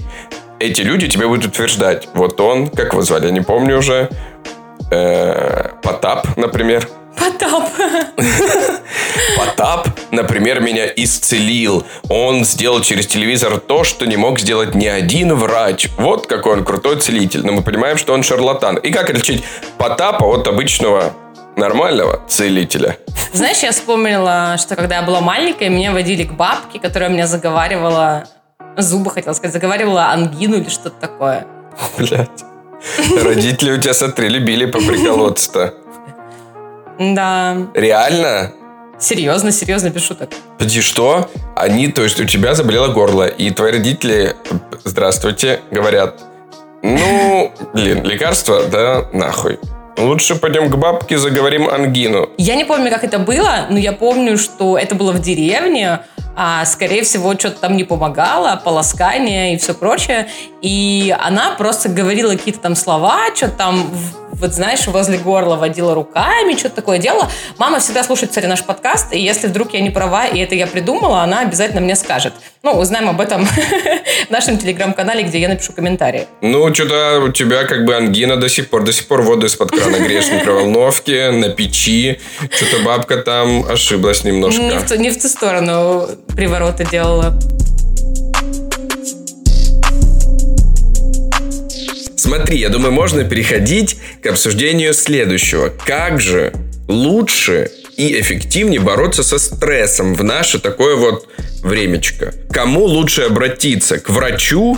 [SPEAKER 1] Эти люди тебе будут утверждать, вот он, как его звали, я не помню уже, э, Потап, например,
[SPEAKER 2] Потап. *laughs*
[SPEAKER 1] Потап, например, меня исцелил. Он сделал через телевизор то, что не мог сделать ни один врач. Вот какой он крутой целитель. Но мы понимаем, что он шарлатан. И как отличить Потапа от обычного нормального целителя?
[SPEAKER 2] Знаешь, я вспомнила, что когда я была маленькая, меня водили к бабке, которая меня заговаривала зубы, хотела сказать, заговаривала ангину или что-то такое. *laughs*
[SPEAKER 1] Блять. Родители у тебя, смотри, любили поприколоться-то.
[SPEAKER 2] Да.
[SPEAKER 1] Реально?
[SPEAKER 2] Серьезно, серьезно, без шуток.
[SPEAKER 1] Подожди, что? Они, то есть у тебя заболело горло, и твои родители, здравствуйте, говорят, ну, блин, лекарство, да, нахуй. Лучше пойдем к бабке, заговорим ангину.
[SPEAKER 2] Я не помню, как это было, но я помню, что это было в деревне, а, скорее всего, что-то там не помогало, полоскание и все прочее. И она просто говорила какие-то там слова, что-то там вот знаешь, возле горла водила руками, что-то такое делала. Мама всегда слушает, кстати, наш подкаст, и если вдруг я не права, и это я придумала, она обязательно мне скажет. Ну, узнаем об этом *laughs* в нашем телеграм-канале, где я напишу комментарии.
[SPEAKER 1] Ну, что-то у тебя как бы ангина до сих пор, до сих пор воду из-под крана греешь в микроволновке, на печи. Что-то бабка там ошиблась немножко.
[SPEAKER 2] Не в, ту, не в ту сторону привороты делала.
[SPEAKER 1] Смотри, я думаю, можно переходить к обсуждению следующего. Как же лучше и эффективнее бороться со стрессом в наше такое вот времечко? Кому лучше обратиться? К врачу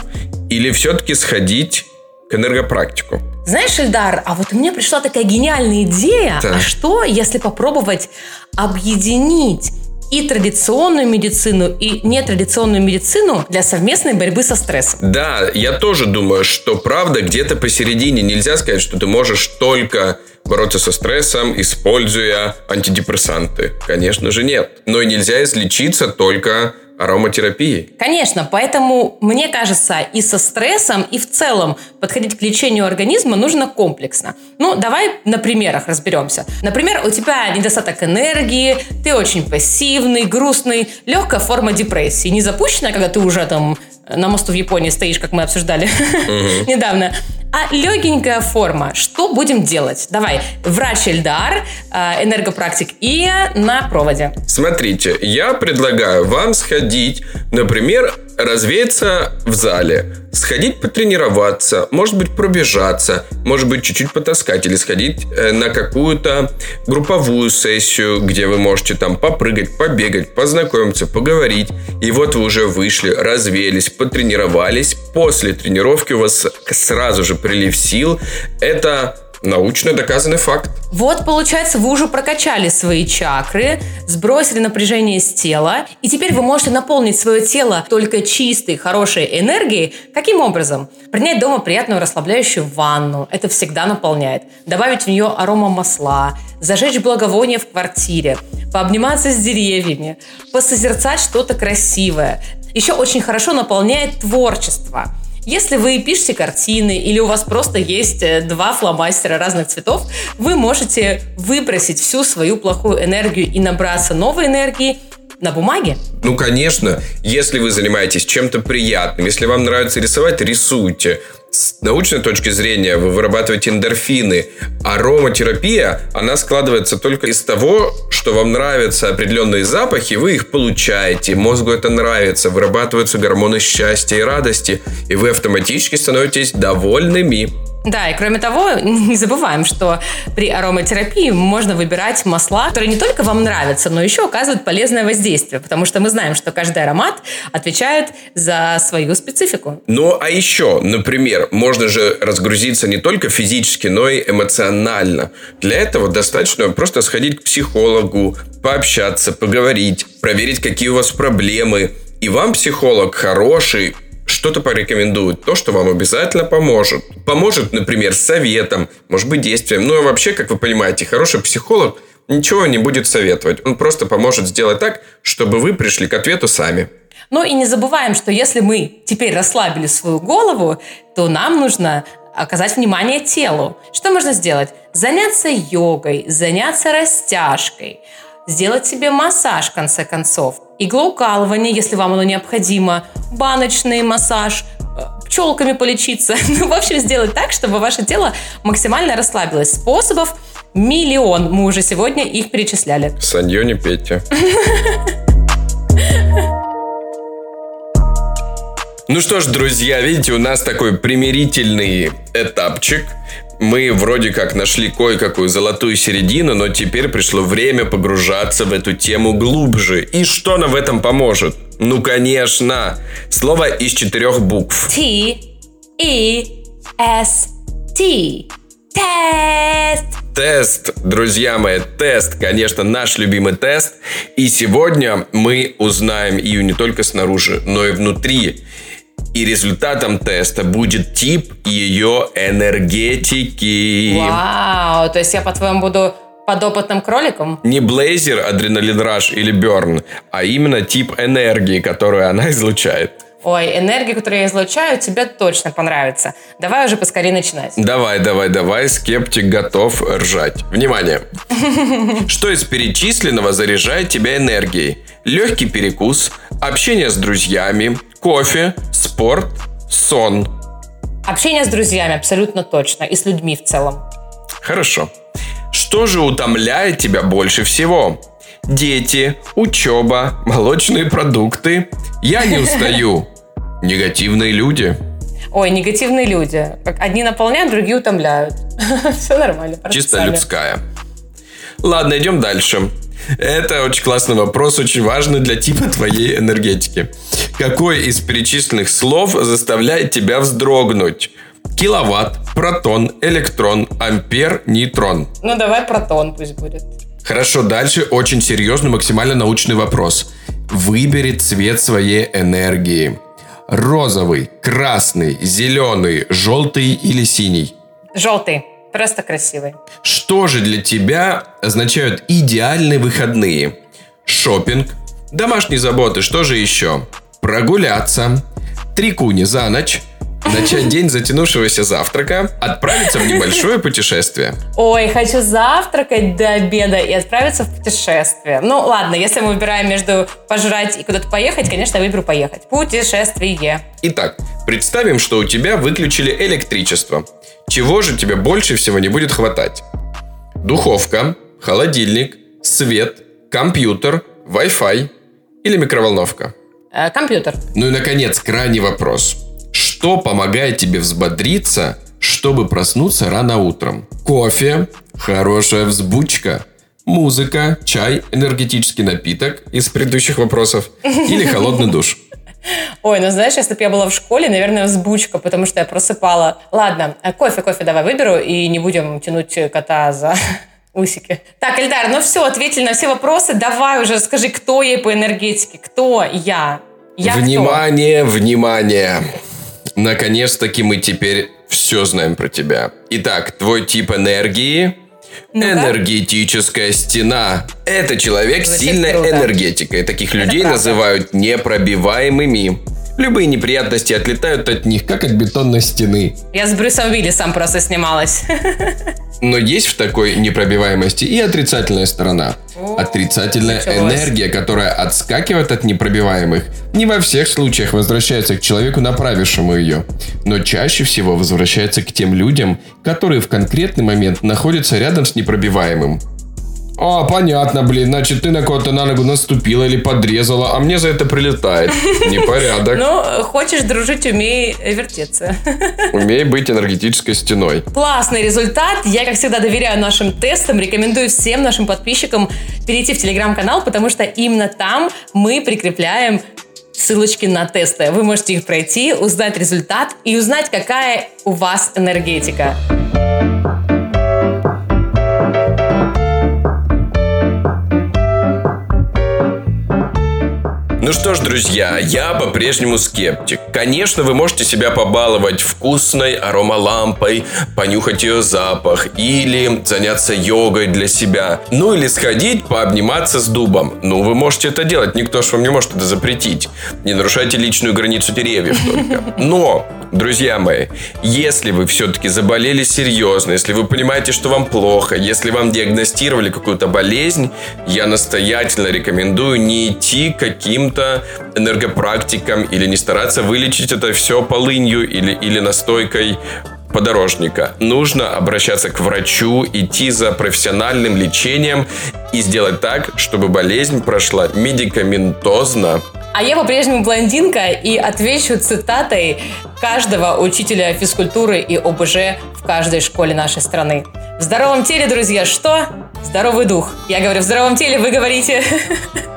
[SPEAKER 1] или все-таки сходить к энергопрактику?
[SPEAKER 2] Знаешь, Эльдар, а вот у меня пришла такая гениальная идея. Да. А что, если попробовать объединить и традиционную медицину, и нетрадиционную медицину для совместной борьбы со стрессом.
[SPEAKER 1] Да, я тоже думаю, что правда где-то посередине. Нельзя сказать, что ты можешь только бороться со стрессом, используя антидепрессанты. Конечно же нет. Но и нельзя излечиться только ароматерапии.
[SPEAKER 2] Конечно, поэтому, мне кажется, и со стрессом, и в целом подходить к лечению организма нужно комплексно. Ну, давай на примерах разберемся. Например, у тебя недостаток энергии, ты очень пассивный, грустный, легкая форма депрессии. Не запущенная, когда ты уже там на мосту в Японии стоишь, как мы обсуждали *laughs* недавно. А легенькая форма. Что будем делать? Давай, врач Эльдар, а, энергопрактик Ия на проводе.
[SPEAKER 1] Смотрите, я предлагаю вам сходить, например, развеяться в зале, сходить потренироваться, может быть, пробежаться, может быть, чуть-чуть потаскать или сходить э, на какую-то групповую сессию, где вы можете там попрыгать, побегать, познакомиться, поговорить. И вот вы уже вышли, развеялись, потренировались. После тренировки у вас сразу же прилив сил. Это Научно доказанный факт.
[SPEAKER 2] Вот, получается, вы уже прокачали свои чакры, сбросили напряжение с тела, и теперь вы можете наполнить свое тело только чистой, хорошей энергией. Каким образом? Принять дома приятную расслабляющую ванну. Это всегда наполняет. Добавить в нее арома масла, зажечь благовоние в квартире, пообниматься с деревьями, посозерцать что-то красивое. Еще очень хорошо наполняет творчество – Если вы пишете картины или у вас просто есть э, два фломастера разных цветов, вы можете выбросить всю свою плохую энергию и набраться новой энергии на бумаге?
[SPEAKER 1] Ну, конечно. Если вы занимаетесь чем-то приятным, если вам нравится рисовать, рисуйте. С научной точки зрения вы вырабатываете эндорфины. Ароматерапия, она складывается только из того, что вам нравятся определенные запахи, вы их получаете, мозгу это нравится, вырабатываются гормоны счастья и радости, и вы автоматически становитесь довольными.
[SPEAKER 2] Да, и кроме того, *laughs* не забываем, что при ароматерапии можно выбирать масла, которые не только вам нравятся, но еще оказывают полезное воздействие, потому что мы знаем, что каждый аромат отвечает за свою специфику.
[SPEAKER 1] Ну, а еще, например, можно же разгрузиться не только физически, но и эмоционально. Для этого достаточно просто сходить к психологу, пообщаться, поговорить, проверить, какие у вас проблемы. И вам психолог хороший, что-то порекомендует, то, что вам обязательно поможет. Поможет, например, советом, может быть, действием. Ну, а вообще, как вы понимаете, хороший психолог ничего не будет советовать. Он просто поможет сделать так, чтобы вы пришли к ответу сами.
[SPEAKER 2] Ну и не забываем, что если мы теперь расслабили свою голову, то нам нужно оказать внимание телу. Что можно сделать? Заняться йогой, заняться растяжкой, сделать себе массаж, в конце концов. Иглоукалывание, если вам оно необходимо, баночный массаж, э, пчелками полечиться. *laughs* Ну, в общем, сделать так, чтобы ваше тело максимально расслабилось. Способов миллион. Мы уже сегодня их перечисляли.
[SPEAKER 1] Саньё не пейте. *laughs* Ну что ж, друзья, видите, у нас такой примирительный этапчик. Мы вроде как нашли кое-какую золотую середину, но теперь пришло время погружаться в эту тему глубже. И что нам в этом поможет? Ну, конечно, слово из четырех букв.
[SPEAKER 2] T, E, S, T. Тест!
[SPEAKER 1] Тест, друзья мои, тест, конечно, наш любимый тест. И сегодня мы узнаем ее не только снаружи, но и внутри. И результатом теста будет тип ее энергетики.
[SPEAKER 2] Вау, то есть я, по-твоему, буду подопытным кроликом?
[SPEAKER 1] Не блейзер, адреналин раш или берн, а именно тип энергии, которую она *laughs* излучает.
[SPEAKER 2] Ой, энергия, которую я излучаю, тебе точно понравится. Давай уже поскорее начинать.
[SPEAKER 1] Давай, давай, давай, скептик готов ржать. Внимание! *laughs* Что из перечисленного заряжает тебя энергией? Легкий перекус, общение с друзьями, кофе, спорт, сон.
[SPEAKER 2] Общение с друзьями абсолютно точно. И с людьми в целом.
[SPEAKER 1] Хорошо. Что же утомляет тебя больше всего? Дети, учеба, молочные продукты. Я не устаю. *laughs* Негативные люди.
[SPEAKER 2] Ой, негативные люди. Одни наполняют, другие утомляют. *laughs* Все нормально.
[SPEAKER 1] Чисто людская. Ладно, идем дальше. Это очень классный вопрос, очень важный для типа твоей энергетики. Какой из перечисленных слов заставляет тебя вздрогнуть? Киловатт, протон, электрон, ампер, нейтрон.
[SPEAKER 2] Ну, давай протон пусть будет.
[SPEAKER 1] Хорошо, дальше очень серьезный, максимально научный вопрос. Выбери цвет своей энергии. Розовый, красный, зеленый, желтый или синий?
[SPEAKER 2] Желтый. Просто красивый.
[SPEAKER 1] Что же для тебя означают идеальные выходные? Шопинг, домашние заботы, что же еще? Прогуляться, три куни за ночь, начать день затянувшегося завтрака, отправиться в небольшое путешествие.
[SPEAKER 2] Ой, хочу завтракать до обеда и отправиться в путешествие. Ну, ладно, если мы выбираем между пожрать и куда-то поехать, конечно, я выберу поехать. Путешествие.
[SPEAKER 1] Итак, представим, что у тебя выключили электричество. Чего же тебе больше всего не будет хватать? Духовка, холодильник, свет, компьютер, Wi-Fi или микроволновка?
[SPEAKER 2] Э, компьютер.
[SPEAKER 1] Ну и, наконец, крайний вопрос. Что помогает тебе взбодриться, чтобы проснуться рано утром? Кофе, хорошая взбучка, музыка, чай, энергетический напиток из предыдущих вопросов или *laughs* холодный душ?
[SPEAKER 2] Ой, ну знаешь, если бы я была в школе, наверное, взбучка, потому что я просыпала. Ладно, э, кофе, кофе давай выберу, и не будем тянуть кота за усики. Так, Эльдар, ну все, ответили на все вопросы. Давай уже скажи, кто ей по энергетике, кто я? Я
[SPEAKER 1] внимание, кто? внимание. Наконец-таки мы теперь все знаем про тебя. Итак, твой тип энергии ну Энергетическая стена. Это человек с сильной энергетикой. Таких людей называют непробиваемыми. Любые неприятности отлетают от них, как от бетонной стены.
[SPEAKER 2] Я с Брюсом Уиллисом просто снималась.
[SPEAKER 1] Но есть в такой непробиваемости и отрицательная сторона. Отрицательная
[SPEAKER 2] началось.
[SPEAKER 1] энергия, которая отскакивает от непробиваемых, не во всех случаях возвращается к человеку, направившему ее, но чаще всего возвращается к тем людям, которые в конкретный момент находятся рядом с непробиваемым. А, понятно, блин, значит, ты на кого-то на ногу наступила или подрезала, а мне за это прилетает. *laughs* Непорядок.
[SPEAKER 2] Ну, хочешь дружить, умей вертеться. *laughs*
[SPEAKER 1] Умей быть энергетической стеной.
[SPEAKER 2] Классный результат. Я, как всегда, доверяю нашим тестам. Рекомендую всем нашим подписчикам перейти в телеграм-канал, потому что именно там мы прикрепляем ссылочки на тесты. Вы можете их пройти, узнать результат и узнать, какая у вас энергетика.
[SPEAKER 1] Ну что ж, друзья, я по-прежнему скептик. Конечно, вы можете себя побаловать вкусной аромалампой, понюхать ее запах, или заняться йогой для себя, ну или сходить пообниматься с дубом. Ну, вы можете это делать, никто же вам не может это запретить. Не нарушайте личную границу деревьев только. Но, друзья мои, если вы все-таки заболели серьезно, если вы понимаете, что вам плохо, если вам диагностировали какую-то болезнь, я настоятельно рекомендую не идти к каким-то энергопрактикам или не стараться вылечить это все полынью или, или настойкой подорожника. Нужно обращаться к врачу, идти за профессиональным лечением и сделать так, чтобы болезнь прошла медикаментозно,
[SPEAKER 2] А я по-прежнему блондинка и отвечу цитатой каждого учителя физкультуры и ОБЖ в каждой школе нашей страны. В здоровом теле, друзья, что? Здоровый дух. Я говорю, в здоровом теле, вы говорите... *laughs*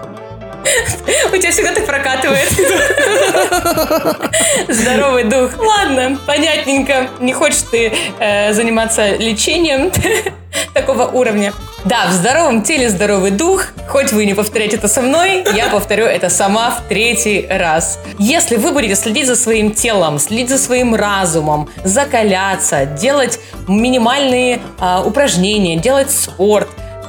[SPEAKER 2] *laughs* У тебя всегда так прокатывает. *laughs* Здоровый дух. Ладно, понятненько. Не хочешь ты э, заниматься лечением *laughs* такого уровня. Да, в здоровом теле здоровый дух. Хоть вы не повторяете это со мной, я повторю это сама в третий раз. Если вы будете следить за своим телом, следить за своим разумом, закаляться, делать минимальные а, упражнения, делать спорт,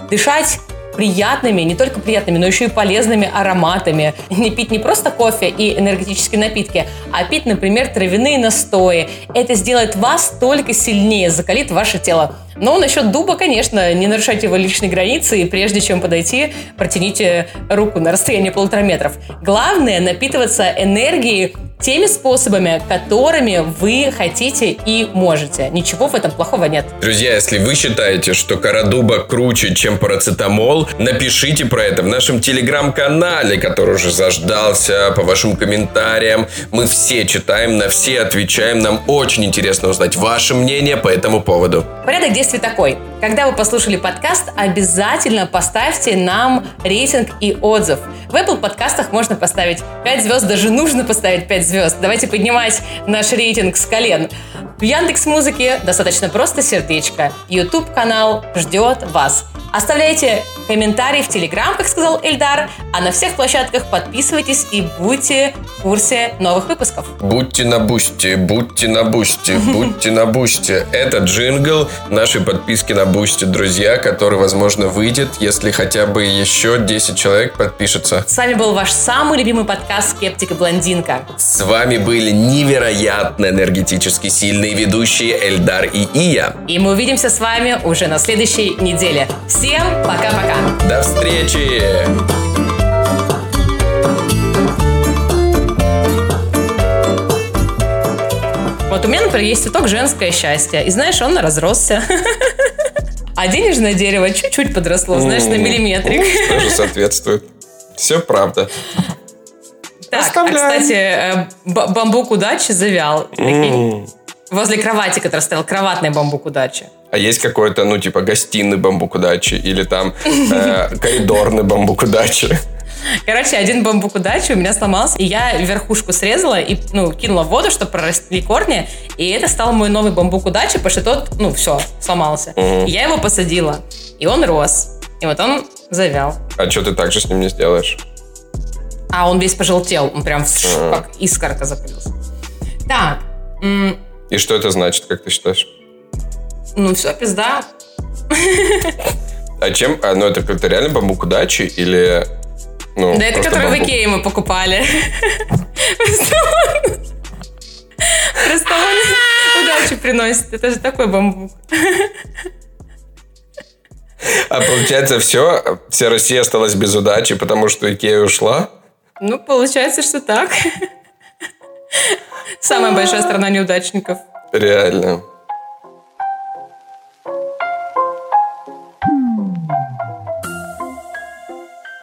[SPEAKER 2] дышать приятными, не только приятными, но еще и полезными ароматами. *laughs* Не пить не просто кофе и энергетические напитки, а пить, например, травяные настои. Это сделает вас только сильнее, закалит ваше тело. Но насчет дуба, конечно, не нарушайте его личные границы, и прежде чем подойти, протяните руку на расстояние полутора метров. Главное напитываться энергией теми способами, которыми вы хотите и можете. Ничего в этом плохого нет.
[SPEAKER 1] Друзья, если вы считаете, что кора дуба круче, чем парацетамол, напишите про это в нашем телеграм-канале, который уже заждался, по вашим комментариям. Мы все читаем, на все отвечаем. Нам очень интересно узнать ваше мнение по этому поводу.
[SPEAKER 2] Порядок действий такой. Когда вы послушали подкаст, обязательно поставьте нам рейтинг и отзыв. В Apple подкастах можно поставить 5 звезд, даже нужно поставить 5 звезд. Давайте поднимать наш рейтинг с колен. В Яндекс Музыке достаточно просто сердечко. YouTube канал ждет вас. Оставляйте комментарии в Телеграм, как сказал Эльдар, а на всех площадках подписывайтесь и будьте в курсе новых выпусков.
[SPEAKER 1] Будьте на Бусти, будьте на Бусти, будьте на Бусти. Это джингл нашей подписки на Бусти, друзья, который, возможно, выйдет, если хотя бы еще 10 человек подпишется.
[SPEAKER 2] С вами был ваш самый любимый подкаст «Скептик и блондинка».
[SPEAKER 1] С вами были невероятно энергетически сильные ведущие Эльдар и Ия.
[SPEAKER 2] И мы увидимся с вами уже на следующей неделе. Всем пока-пока!
[SPEAKER 1] До встречи!
[SPEAKER 2] Меня, например, есть цветок «Женское счастье». И знаешь, он разросся. А денежное дерево чуть-чуть подросло, знаешь, на миллиметрик.
[SPEAKER 1] Тоже соответствует. Все правда.
[SPEAKER 2] Так, а, кстати, э, бамбук удачи завял. Возле кровати, который стоял, кроватный бамбук удачи.
[SPEAKER 1] А есть какой-то, ну, типа, гостиный бамбук удачи или там э, *laughs* коридорный бамбук удачи?
[SPEAKER 2] Короче, один бамбук удачи у меня сломался, и я верхушку срезала и, ну, кинула в воду, чтобы проросли корни, и это стал мой новый бамбук удачи, потому что тот, ну, все, сломался. И я его посадила, и он рос, и вот он завял.
[SPEAKER 1] А что ты так же с ним не сделаешь?
[SPEAKER 2] А он весь пожелтел, он прям фш,
[SPEAKER 1] Ага.
[SPEAKER 2] как искорка запылился. Так,
[SPEAKER 1] И что это значит, как ты считаешь?
[SPEAKER 2] ну все, пизда.
[SPEAKER 1] А чем? А, ну, это как-то реально бамбук удачи или... Ну,
[SPEAKER 2] Да это который в
[SPEAKER 1] бамбук.
[SPEAKER 2] Икее мы покупали. Просто он удачу приносит. Это же такой бамбук.
[SPEAKER 1] А получается, все, вся Россия осталась без удачи, потому что Икея ушла?
[SPEAKER 2] Ну, получается, что так. Самая большая страна неудачников.
[SPEAKER 1] Реально.